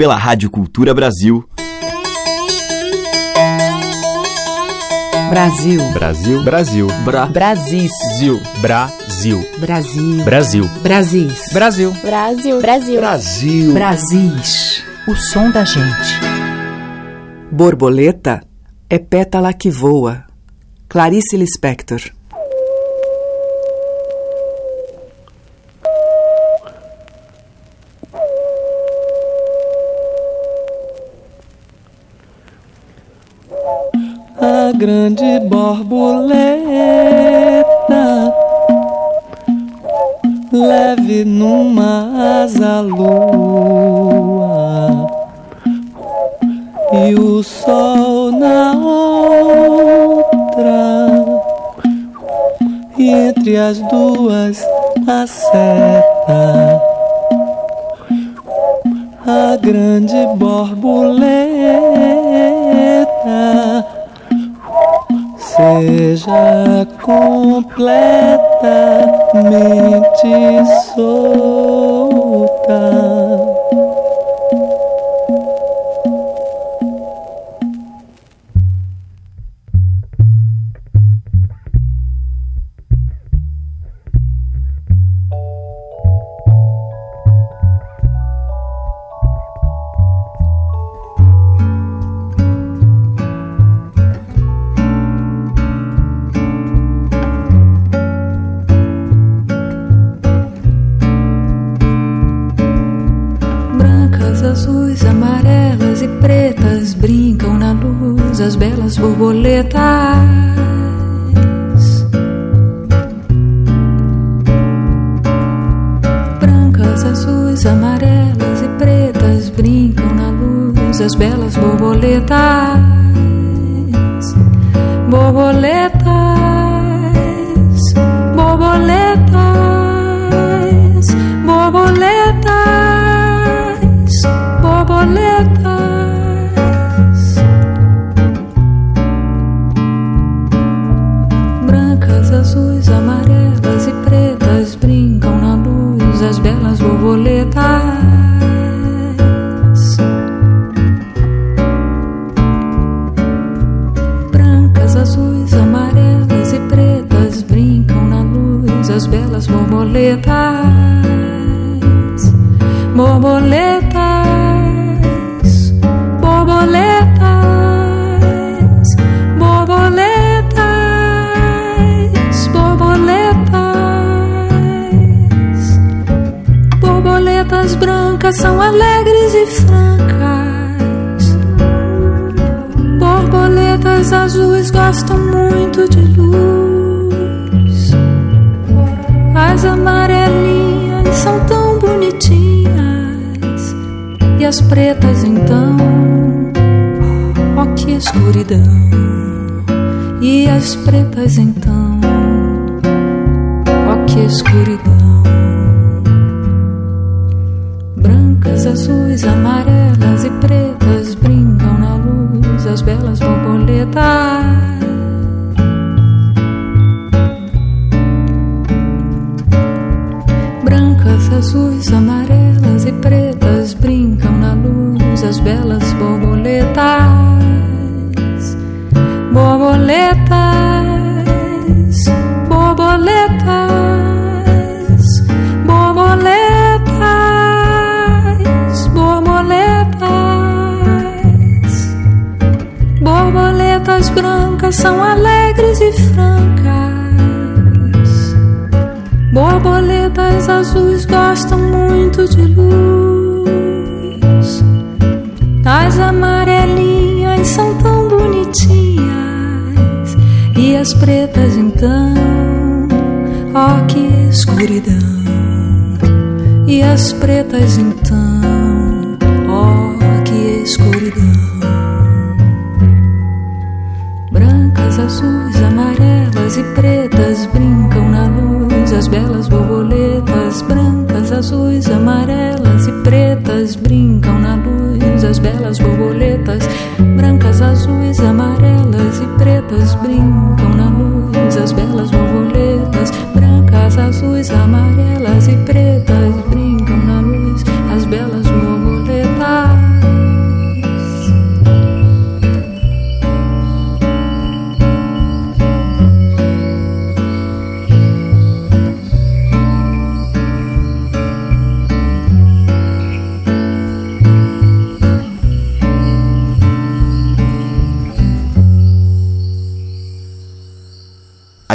pela Rádio Cultura Brasil. Brasil. Brasil. Brasil. Bra. Brasis. Zil. Brasil. Brasil. Brasil. Brasis. Brasil. Brasil. Brasil. Brasil. Brasis. O som da gente. Borboleta é pétala que voa. Clarice Lispector. Grande borboleta leve numa asa lua e o sol na outra e entre as duas a seta a grande borboleta seja completamente solta. Brancas, azuis, amarelas e pretas brincam na luz as belas borboletas. Brancas, azuis, amarelas e pretas brincam na luz as belas. Borboletas, borboletas, Brancas, azuis, amarelas e pretas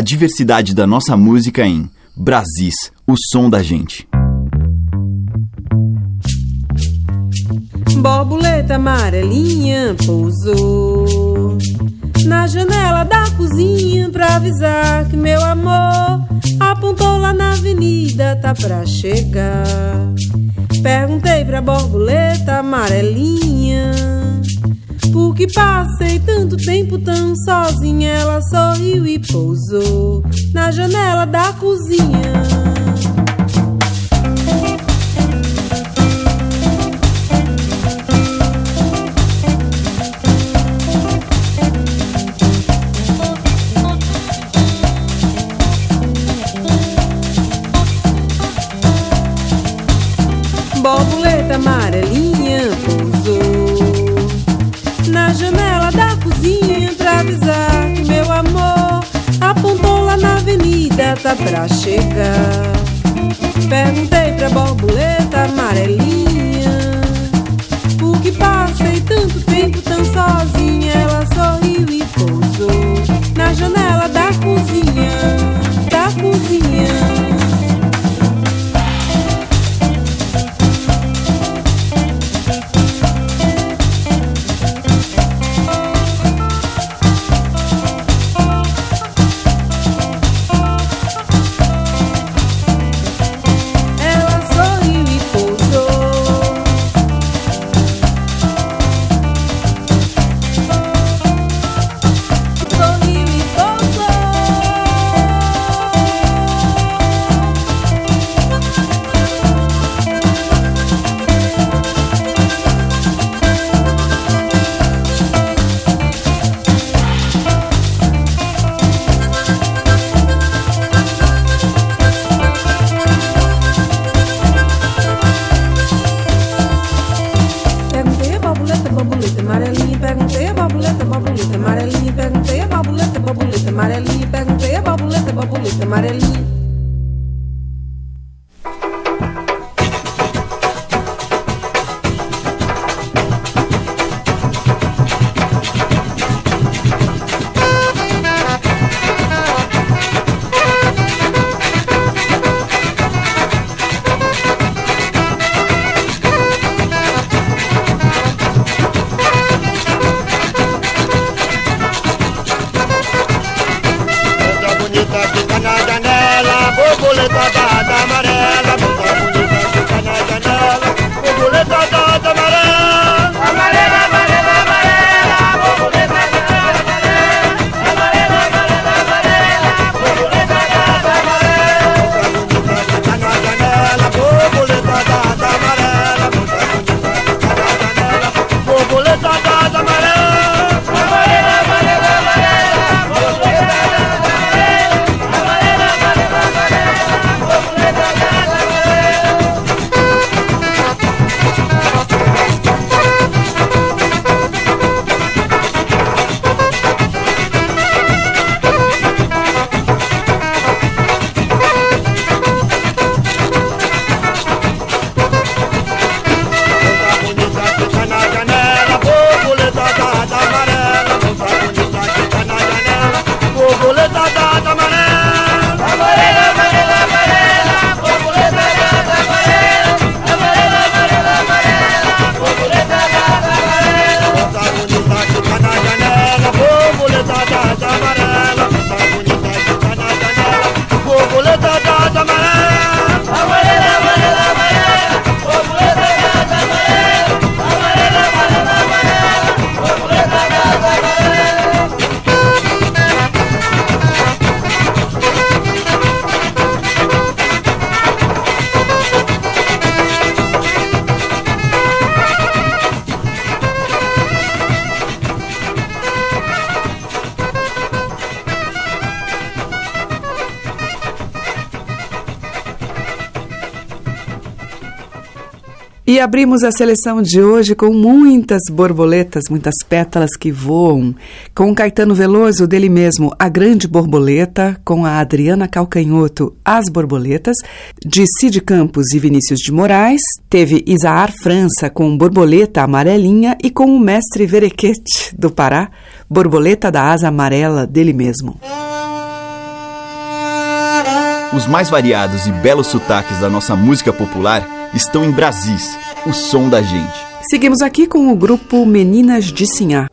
diversidade da nossa música em Brasis, o som da gente. Borboleta amarelinha pousou na janela da cozinha pra avisar que meu amor apontou lá na avenida, tá pra chegar. Perguntei pra borboleta amarelinha por que passei tanto tempo tão sozinha. Ela sorriu e pousou na janela da cozinha. Pra chegar. Perguntei pra borboleta amarelinha por que passei tanto tempo tão sozinha. Abrimos a seleção de hoje com muitas borboletas, muitas pétalas que voam, com Caetano Veloso, dele mesmo, A Grande Borboleta, com a Adriana Calcanhoto, As Borboletas, de Cid Campos e Vinícius de Moraes, teve Isaar França com Borboleta Amarelinha e com o mestre Verequete, do Pará, Borboleta da Asa Amarela, dele mesmo. Os mais variados e belos sotaques da nossa música popular estão em Brasis, o som da gente. Seguimos aqui com o grupo Meninas de Sinhá.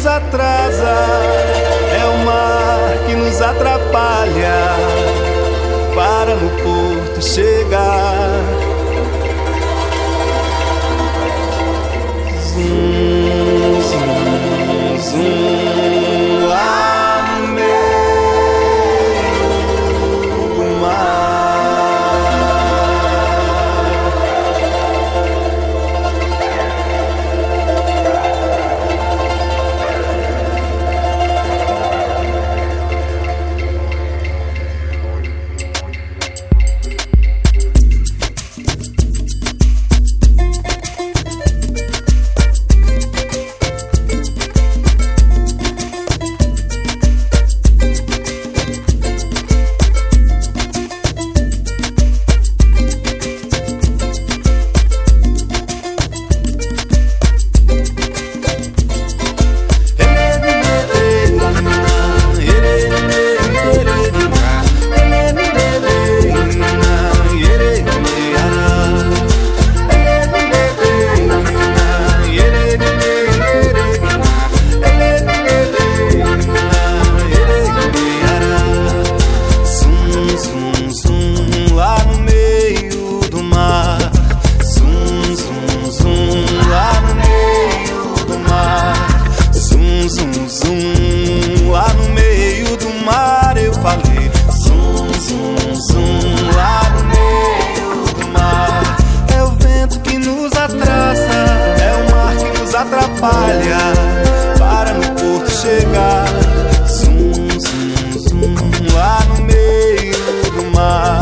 nos atrasa, é o mar que nos atrapalha. Para no porto chegar. para no porto chegar. Zum, zum, zum, lá no meio do mar.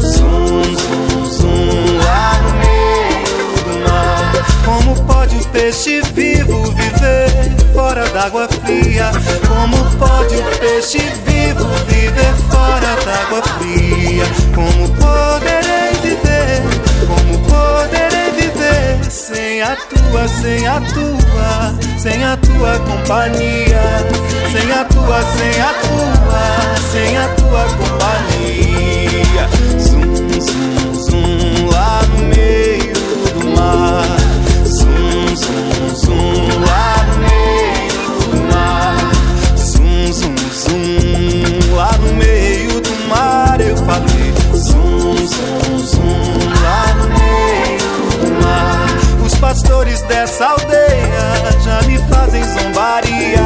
Zum, zum, zum, lá no meio do mar. Como pode o peixe vivo viver fora d'água fria? Como pode o peixe vivo viver fora d'água fria? Como poderei viver? Como poderei sem a tua, sem a tua, sem a tua companhia, sem a tua, sem a tua, sem a tua companhia. Zum, zum, zum lá no meio do mar. Zum, zum, zum lá no meio do mar. Zum, zum, zum lá no meio do mar. Eu falei zum, zum. pastores dessa aldeia já me fazem zombaria.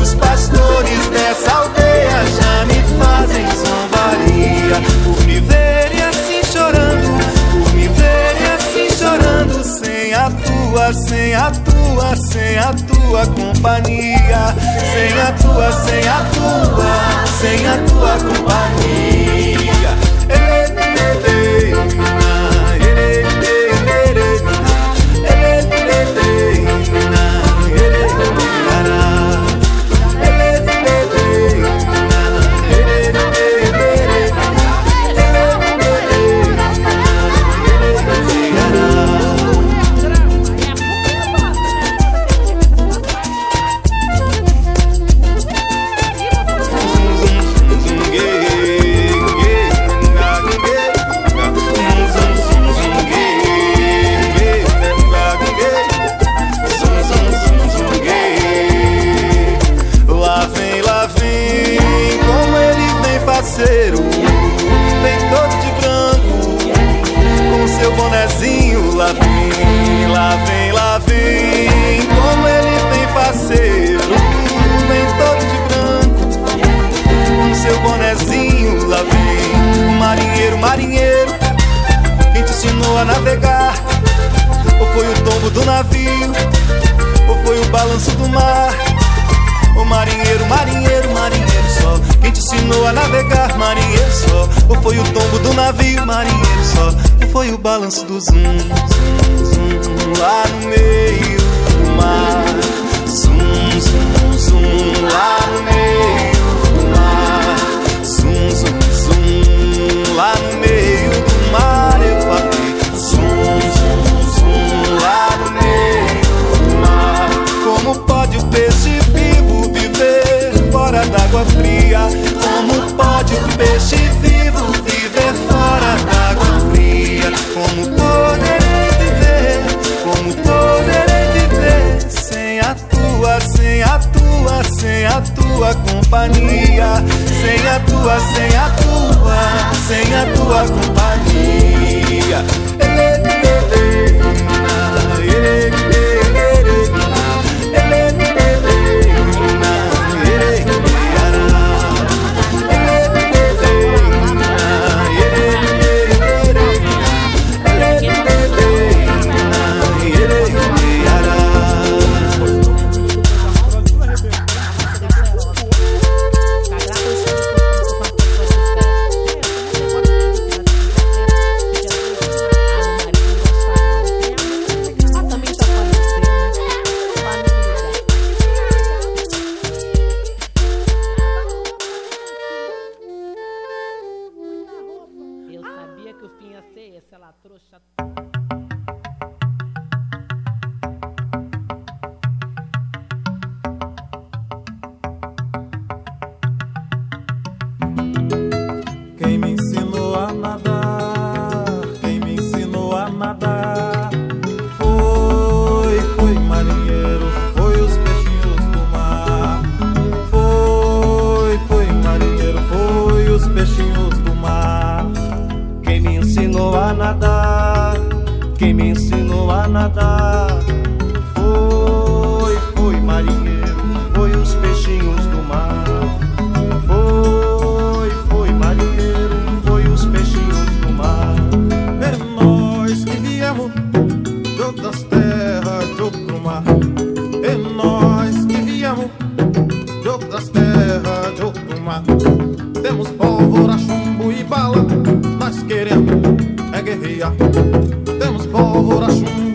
Os pastores dessa aldeia já me fazem zombaria. Por me verem assim chorando, por me verem assim chorando, sem a tua, sem a tua, sem a tua companhia. Sem a tua, sem a tua, sem a tua companhia. Ei, Temos pólvora, chumbo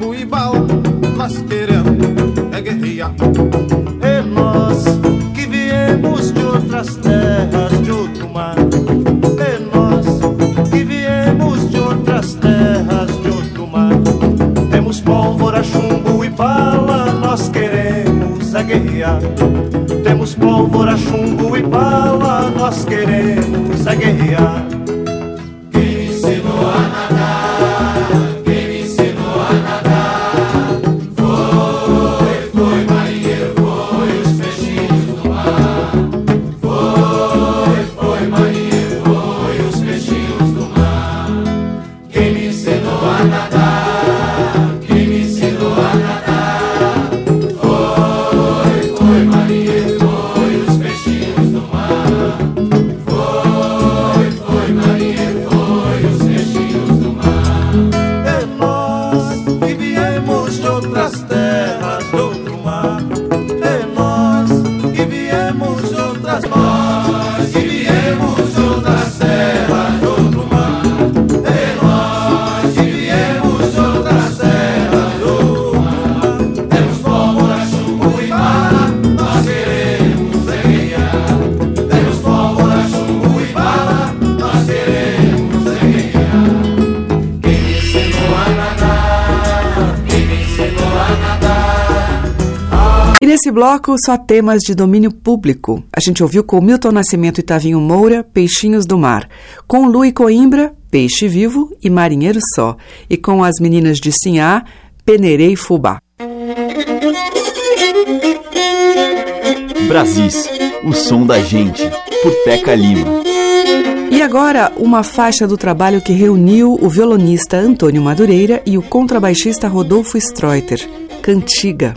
bloco, só temas de domínio público. A gente ouviu com Milton Nascimento e Tavinho Moura, Peixinhos do Mar. Com Lu e Coimbra, Peixe Vivo e Marinheiro Só. E com as meninas de Sinhá, Peneirei Fubá. Brasis, o som da gente, por Teca Lima. E agora, uma faixa do trabalho que reuniu o violonista Antônio Madureira e o contrabaixista Rodolfo Streuter, Cantiga.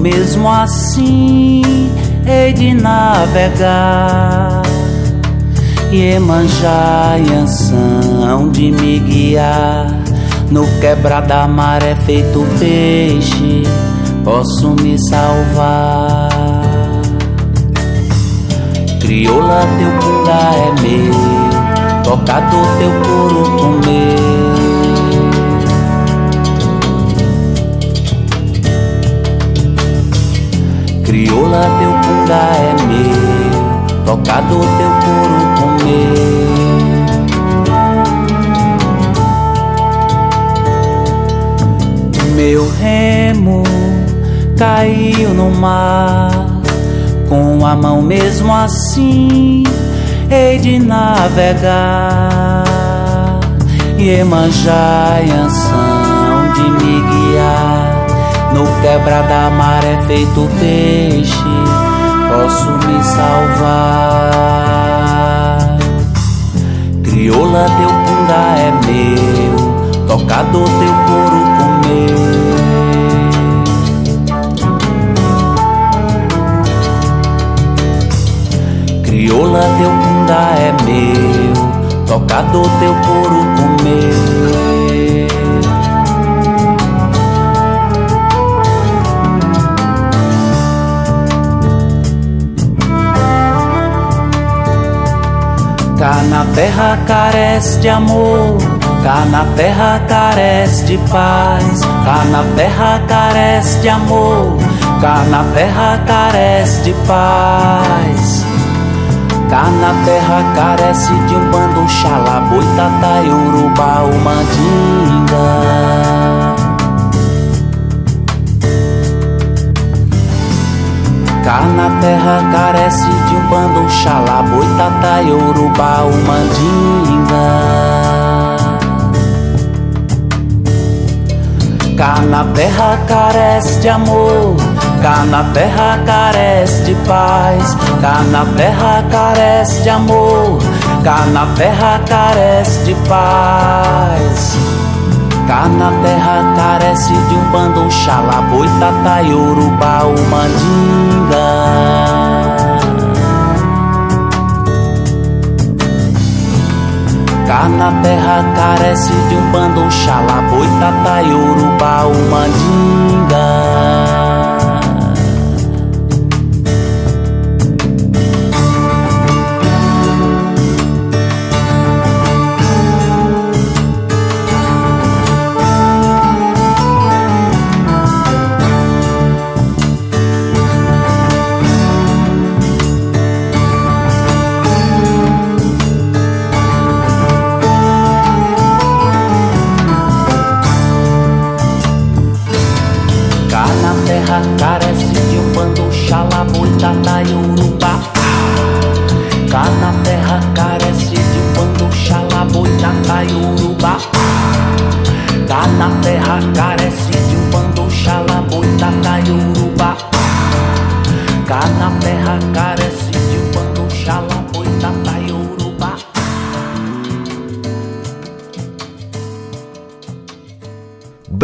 Mesmo assim, hei de navegar. Iemanjá, Iansão de me guiar, no quebra da maré feito peixe, posso me salvar. Crioula, teu punga é meu, tocador, teu couro comer. Crioula, teu punga é meu, tocador, teu couro comer. Meu remo caiu no mar, com a mão mesmo assim, hei de navegar. Iemanjá, Iansão de me guiar no quebra da maré feito peixe, posso me salvar. Crioula, teu punga é meu, tocador, teu couro comer. Crioula, teu punga é meu, tocador, teu couro comer. Cá na terra carece de amor, cá na terra carece de paz, cá na terra carece de amor, cá na terra carece de paz. Cá na terra carece de um bando xalá, boitatá, urubá, o Cá na terra carece de um bando xalá, boitatá, urubá, o mandinga. Cá na terra carece de amor, cá na terra carece de paz, cá na terra carece de amor, cá na terra carece de paz. Cá na terra carece de um bando xalá, boitatá, urubá, o mandinga. Cá na terra carece de um bando xalá, boitatá, urubá, o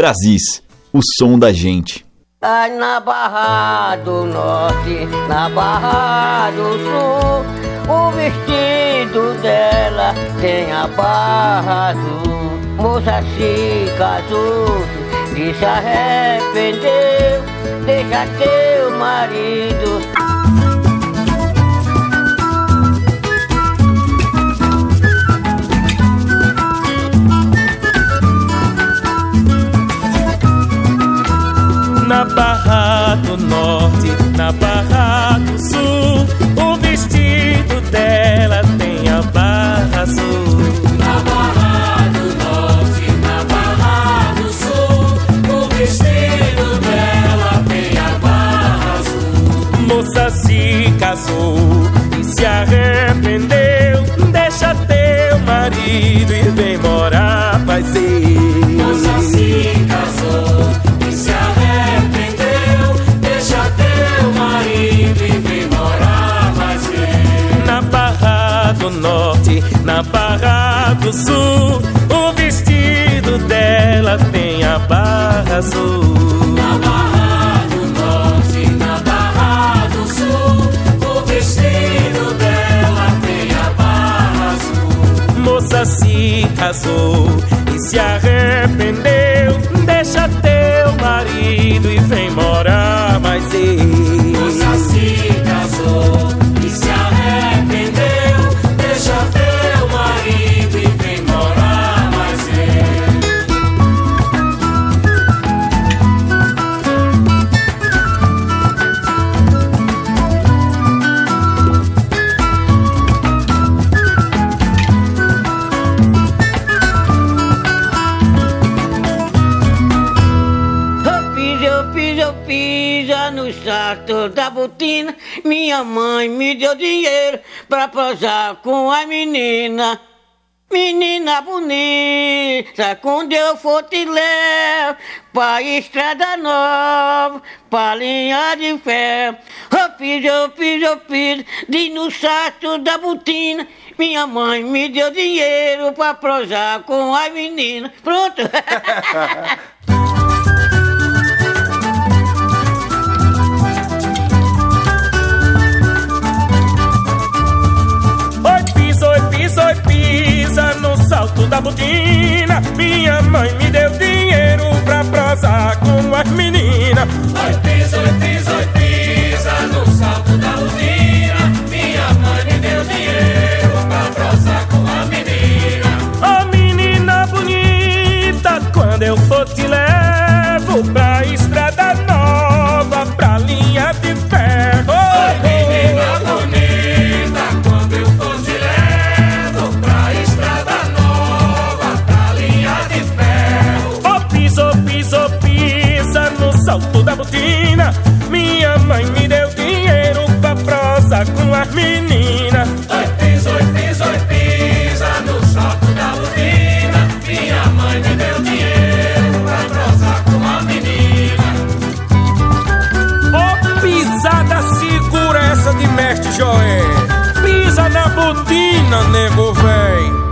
Brasis, o som da gente. Ai, na Barra do Norte, na Barra do Sul, o vestido dela tem a barra azul. Moça se casou, e se arrependeu, deixa teu marido. Na Barra do Norte, na Barra do Sul, o vestido dela tem a barra azul. Na Barra do Norte, na Barra do Sul, o vestido dela tem a barra azul. Moça se casou e se arrependeu. Deixa teu marido e vem morar, Na Barra do Sul, o vestido vestido dela tem a barra azul. Na barra do norte, na barra do sul, o vestido dela tem a barra azul. Moça se casou e se arrependeu. Minha mãe me deu dinheiro pra prosar com a menina. Menina bonita, quando eu for te levo pra estrada nova, pra linha de ferro. Eu fiz, eu fiz, eu fiz, de no salto da botina. Minha mãe me deu dinheiro pra prosar com a menina. Pronto. oi, pisa no salto da botina. Minha mãe me deu dinheiro pra prosar com as meninas. Oi, pisa, oi, pisa, oi, salto da botina. Minha mãe me deu dinheiro pra prosa com as meninas. Oi, pisa, oi, pisa, oi, pisa no salto da usina. Minha mãe me deu dinheiro pra prosar com a menina. Ó, pisada segura essa de mestre Joé. Pisa na botina, nego véi.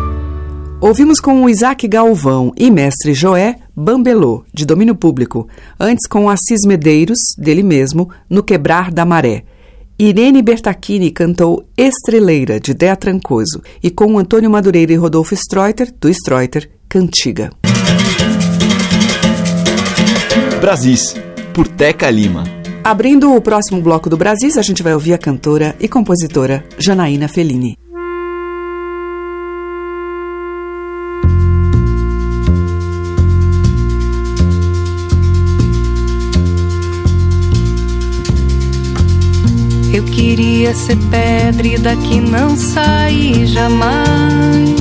Ouvimos com o Isaac Galvão e Mestre Joé Bambelô, de domínio público, antes com Assis Medeiros, dele mesmo, no Quebrar da Maré. Irene Bertacchini cantou Estreleira, de Dea Trancoso, e com Antônio Madureira e Rodolfo Streuter, do Streuter, Cantiga. Brasis, por Teca Lima. Abrindo o próximo bloco do Brasis, a gente vai ouvir a cantora e compositora Janaína Fellini. Queria ser pedra e daqui não sair jamais.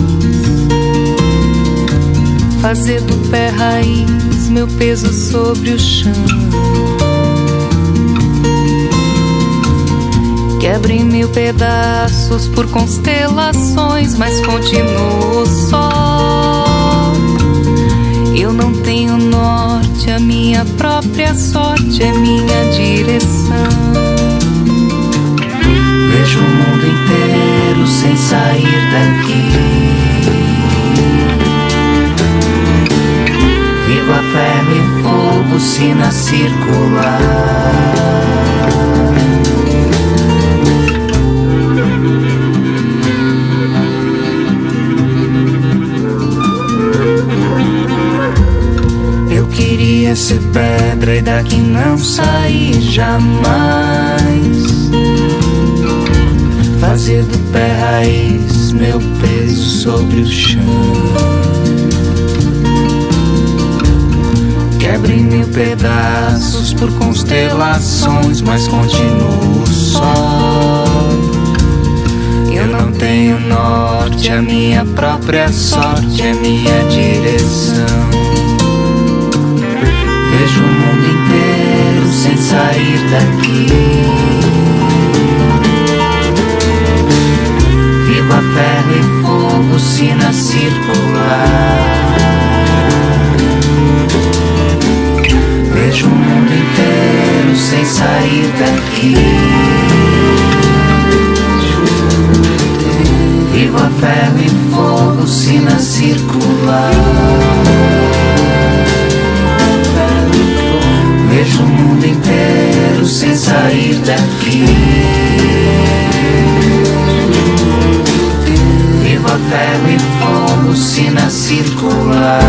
Fazer do pé raiz meu peso sobre o chão. Quebra em mil pedaços por constelações, mas continuo só. Eu não tenho norte, a minha própria sorte é minha direção. Vejo o mundo inteiro sem sair daqui. Viva ferro e fogo, sina circular. Eu queria ser pedra e daqui não sair jamais fazer do pé raiz meu peso sobre o chão. Quebra em mil pedaços por constelações, mas continuo só. Eu não tenho norte, a minha própria sorte é minha direção. Vejo o mundo inteiro sem sair daqui. água, ferro e fogo, sina circular. Vejo o mundo inteiro sem sair daqui. Vivo a ferro e fogo, sina circular. Vejo o mundo inteiro sem sair daqui. Ferro e fogo, sina circular.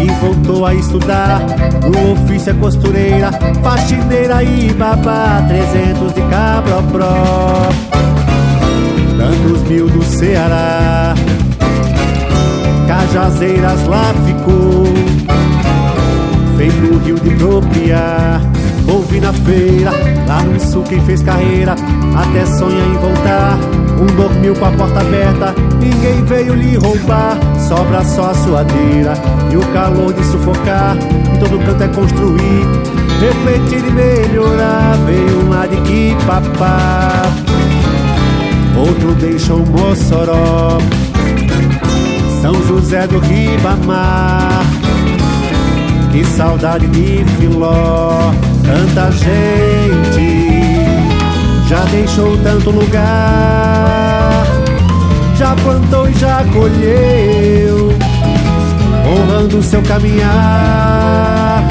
E voltou a estudar. No ofício é costureira, faxineira e babá. Trezentos de cabropró, tantos mil do Ceará. Cajazeiras lá ficou, feito o rio de propriar. Ouvi na feira, lá no sul quem fez carreira, até sonha em voltar. Um dormiu com a porta aberta, ninguém veio lhe roubar. Sobra só a suadeira e o calor de sufocar. Todo canto é construir, refletir e melhorar. Veio um lá de que papá, outro deixou Mossoró. São José do Ribamar. Que saudade de Filó, tanta gente já deixou tanto lugar, já plantou e já colheu, honrando seu caminhar.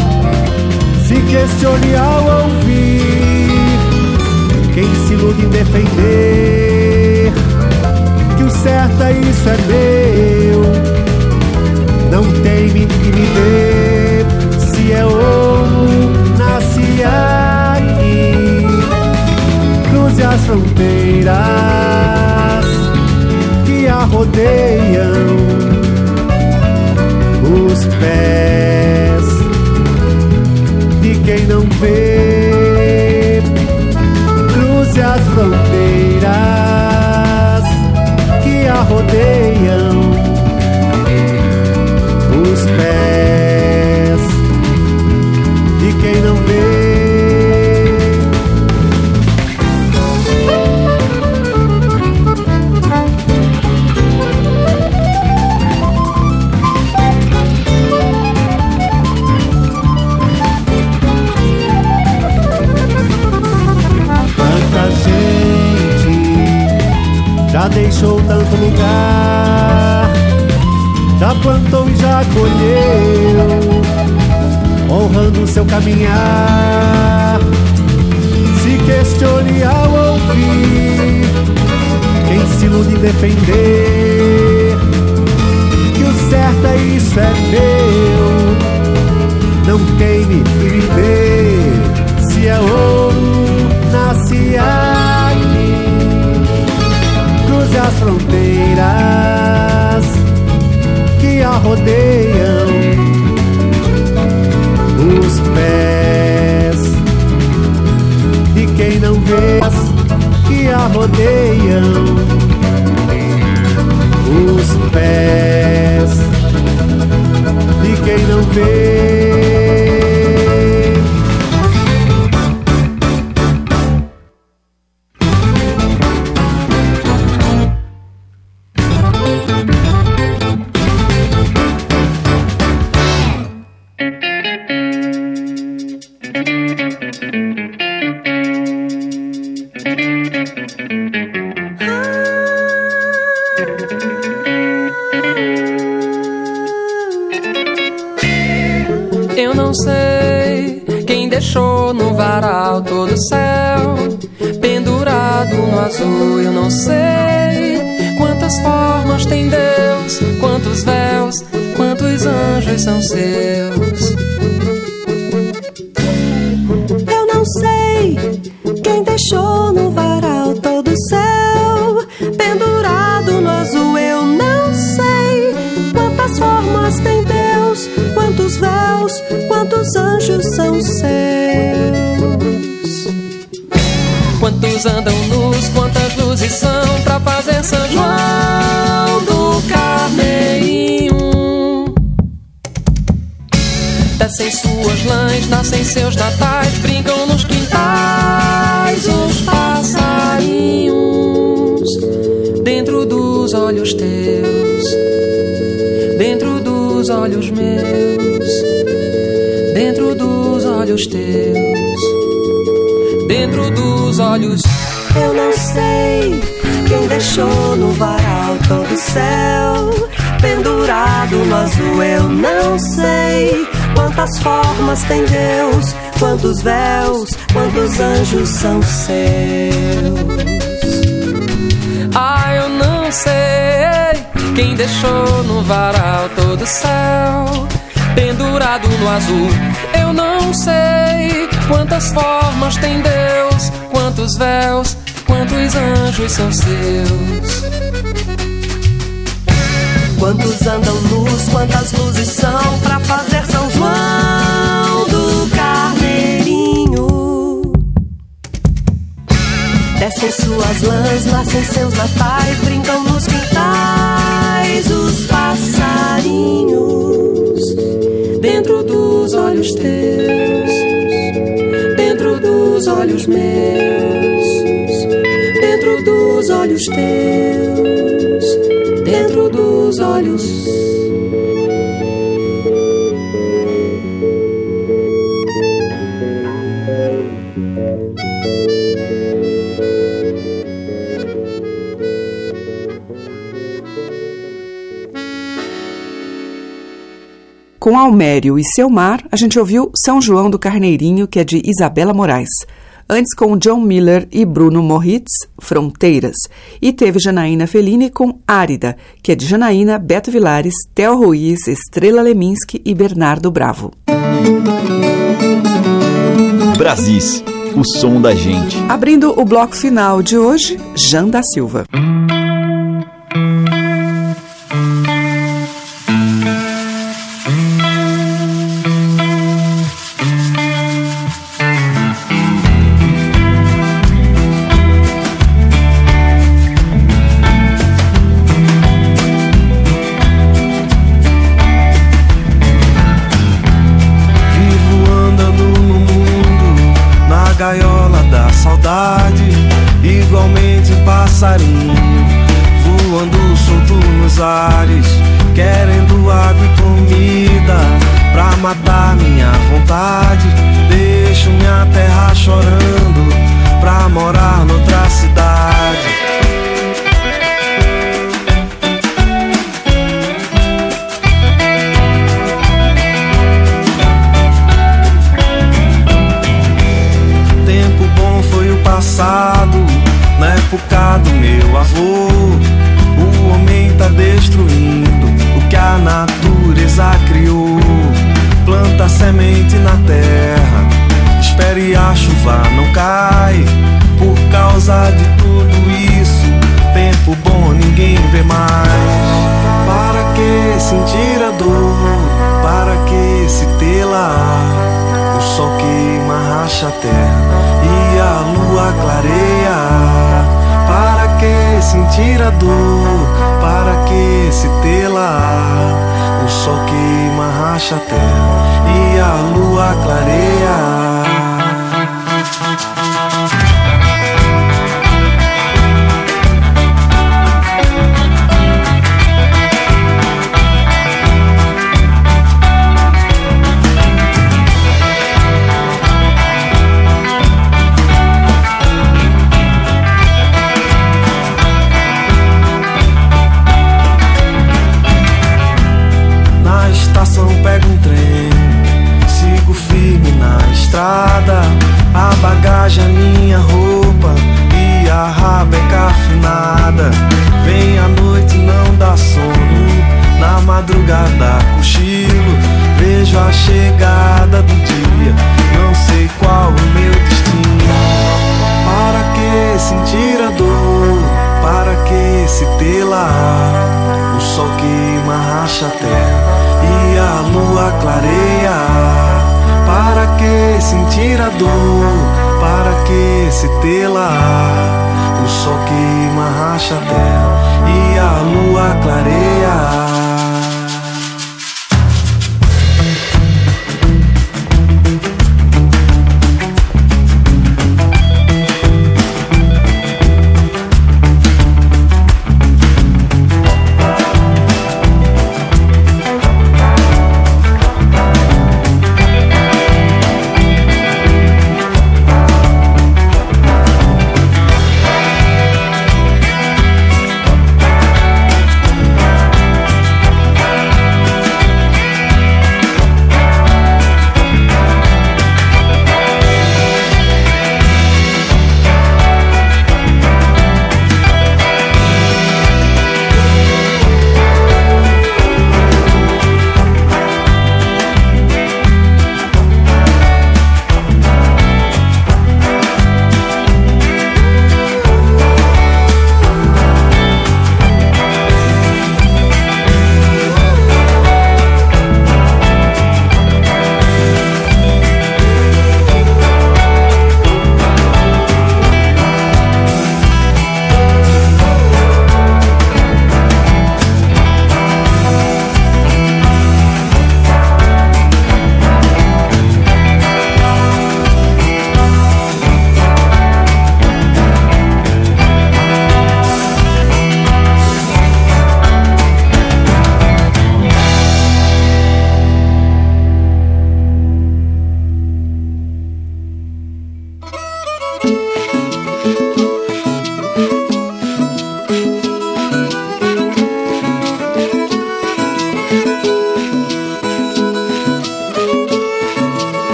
Se questione ao ouvir quem se ilude em defender que o certo é isso é meu, não teime que me dê é ouro, nasce aqui. Cruze as fronteiras que a rodeiam, os pés de quem não vê. Cruze as fronteiras que a rodeiam, sei quem deixou no varal todo o céu pendurado no azul. Eu não sei quantas formas tem Deus, quantos véus, quantos anjos são seus. Quantos véus, quantos anjos são seus. Quantos andam nus, quantas luzes são pra fazer São João do Carneirinho? Descem suas lãs, nascem seus natais, olhos teus, dentro dos olhos. Eu não sei quem deixou no varal todo o céu pendurado no azul. Eu não sei quantas formas tem Deus, quantos véus, quantos anjos são seus. Ah, eu não sei quem deixou no varal todo o céu pendurado no azul. Eu não sei quantas formas tem Deus, quantos véus, quantos anjos são seus. Quantos andam luz, quantas luzes são pra fazer São João do Carneirinho? Descem suas lãs, nascem seus natais, brincam nos quintais os passarinhos dos olhos meus, dentro dos olhos teus, dentro dos olhos. Com Almério e Seu Mar, a gente ouviu São João do Carneirinho, que é de Isabela Moraes. Antes com John Miller e Bruno Moritz, Fronteiras. E teve Janaína Fellini com Árida, que é de Janaína, Beto Vilares, Theo Ruiz, Estrela Leminski e Bernardo Bravo. Brasis, o som da gente. Abrindo o bloco final de hoje, Jan da Silva. Solto vejo a chegada do dia, não sei qual o meu destino. Para que sentir a dor? Para que se tê-la? O sol queima, racha a terra e a lua clareia. Para que sentir a dor? Para que se tê-la? O sol queima, racha a terra e a lua clareia.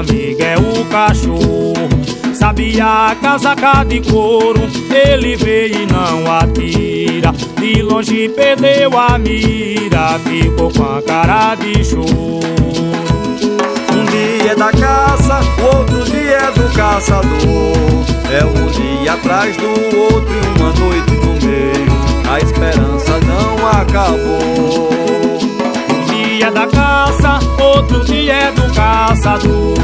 Amigo é o cachorro. Sabia a casaca de couro, ele veio e não atira. De longe perdeu a mira, ficou com a cara de choro. Um dia é da caça, outro dia é do caçador. É um dia atrás do outro e uma noite no meio. A esperança não acabou. Um dia é da caça, outro dia é do caçador.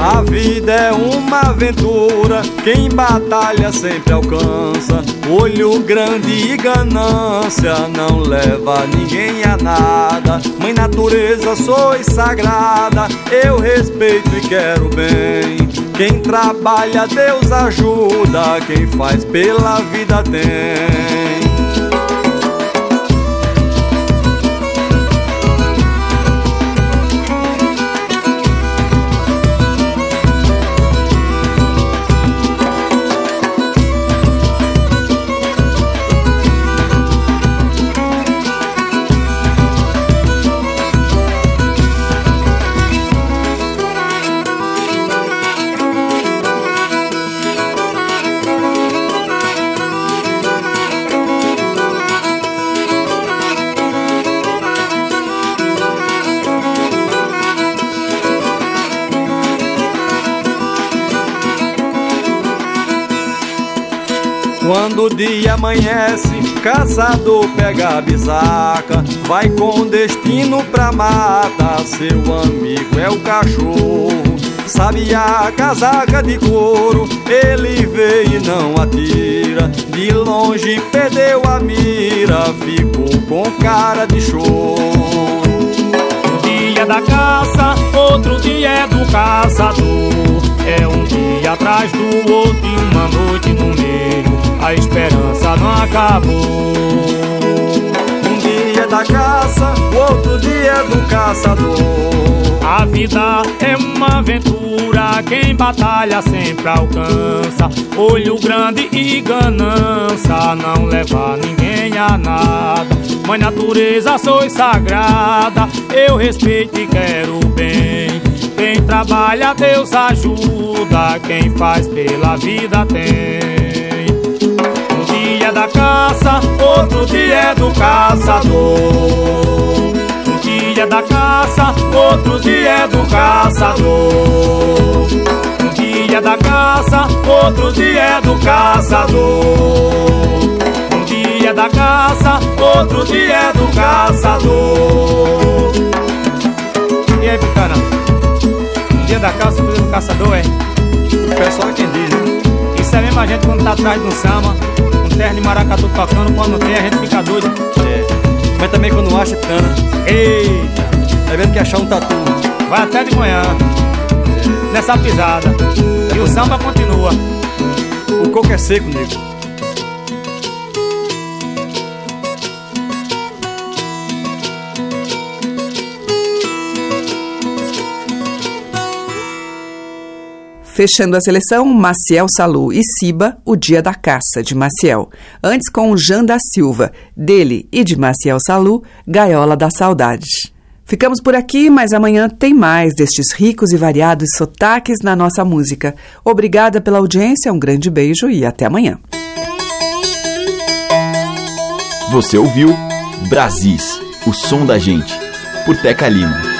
A vida é uma aventura, quem batalha sempre alcança. Olho grande e ganância não leva ninguém a nada. Mãe natureza, sois sagrada, eu respeito e quero bem. Quem trabalha, Deus ajuda, quem faz pela vida tem. Quando o dia amanhece, caçador pega a bisaca, vai com destino pra mata. Seu amigo é o cachorro, sabe a casaca de couro. Ele veio e não atira, de longe perdeu a mira, ficou com cara de choro. Um dia da caça, outro dia é do caçador. É um dia atrás do outro e uma noite no meio a esperança acabou. Um dia é da caça, o outro dia é do caçador. A vida é uma aventura, quem batalha sempre alcança. Olho grande e ganância, não leva ninguém a nada. Mãe natureza, sois sagrada, eu respeito e quero bem. Quem trabalha, Deus ajuda, quem faz pela vida tem. Um dia é da caça, outro dia é do caçador. Um dia é da caça, outro dia é do caçador. Um dia é da caça, outro dia é do caçador. Um dia é da caça, outro dia é do caçador. E aí, Picana? Dia da outro dia do caçador, é? O pessoal entender, né? Isso é mesmo a gente quando tá atrás de um samba, um terno de maracatu tocando, quando não tem a gente fica doido. É. Mas também quando acha cana. Eita! É mesmo que achar um tatu. Vai até de manhã, nessa pisada. E o samba continua. O coco é seco, nego. Fechando a seleção, Maciel Salu e Siba, O Dia da Caça, de Maciel. Antes com Jean da Silva, dele e de Maciel Salu, Gaiola da Saudade. Ficamos por aqui, mas amanhã tem mais destes ricos e variados sotaques na nossa música. Obrigada pela audiência, um grande beijo e até amanhã. Você ouviu Brasis, o som da gente, por Teca Lima.